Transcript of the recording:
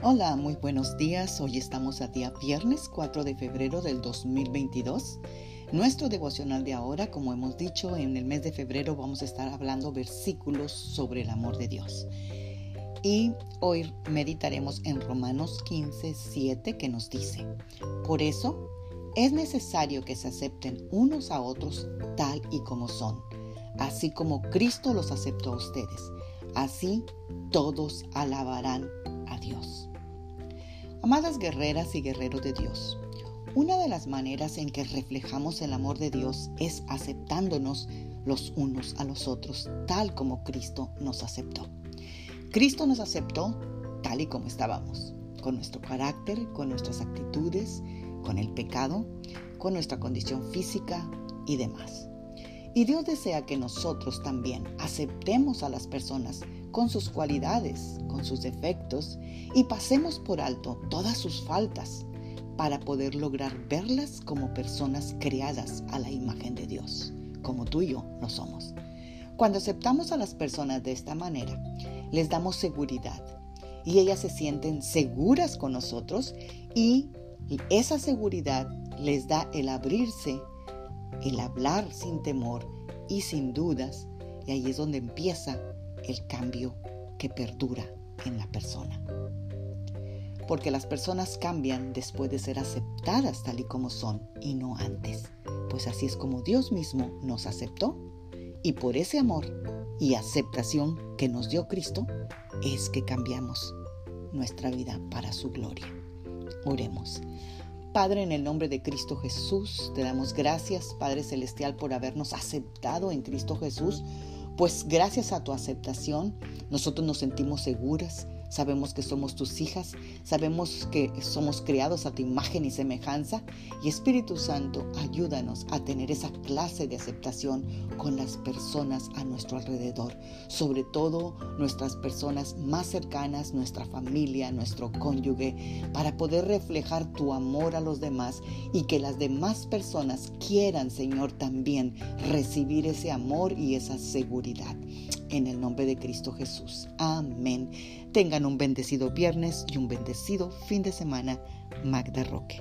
Hola, muy buenos días. Hoy estamos a día viernes 4 de febrero del 2022. Nuestro devocional de ahora, como hemos dicho, en el mes de febrero vamos a estar hablando versículos sobre el amor de Dios. Y hoy meditaremos en Romanos 15, 7 que nos dice, por eso es necesario que se acepten unos a otros tal y como son, así como Cristo los aceptó a ustedes. Así todos alabarán. Amadas guerreras y guerreros de Dios, una de las maneras en que reflejamos el amor de Dios es aceptándonos los unos a los otros, tal como Cristo nos aceptó. Cristo nos aceptó tal y como estábamos, con nuestro carácter, con nuestras actitudes, con el pecado, con nuestra condición física y demás. Y Dios desea que nosotros también aceptemos a las personas con sus cualidades, con sus defectos y pasemos por alto todas sus faltas para poder lograr verlas como personas creadas a la imagen de Dios, como tú y yo lo somos. Cuando aceptamos a las personas de esta manera, les damos seguridad y ellas se sienten seguras con nosotros y esa seguridad les da el abrirse, el hablar sin temor y sin dudas, y ahí es donde empieza el cambio que perdura en la persona. Porque las personas cambian después de ser aceptadas tal y como son y no antes. Pues así es como Dios mismo nos aceptó y por ese amor y aceptación que nos dio Cristo es que cambiamos nuestra vida para su gloria. Oremos. Padre, en el nombre de Cristo Jesús, te damos gracias, Padre Celestial, por habernos aceptado en Cristo Jesús pues gracias a tu aceptación, nosotros nos sentimos seguras, Sabemos que somos tus hijas, sabemos que somos creados a tu imagen y semejanza. Y Espíritu Santo, ayúdanos a tener esa clase de aceptación con las personas a nuestro alrededor, sobre todo nuestras personas más cercanas, nuestra familia, nuestro cónyuge, para poder reflejar tu amor a los demás y que las demás personas quieran, Señor, también recibir ese amor y esa seguridad. En el nombre de Cristo Jesús. Amén. Tengan un bendecido viernes y un bendecido fin de semana. Magda Roque.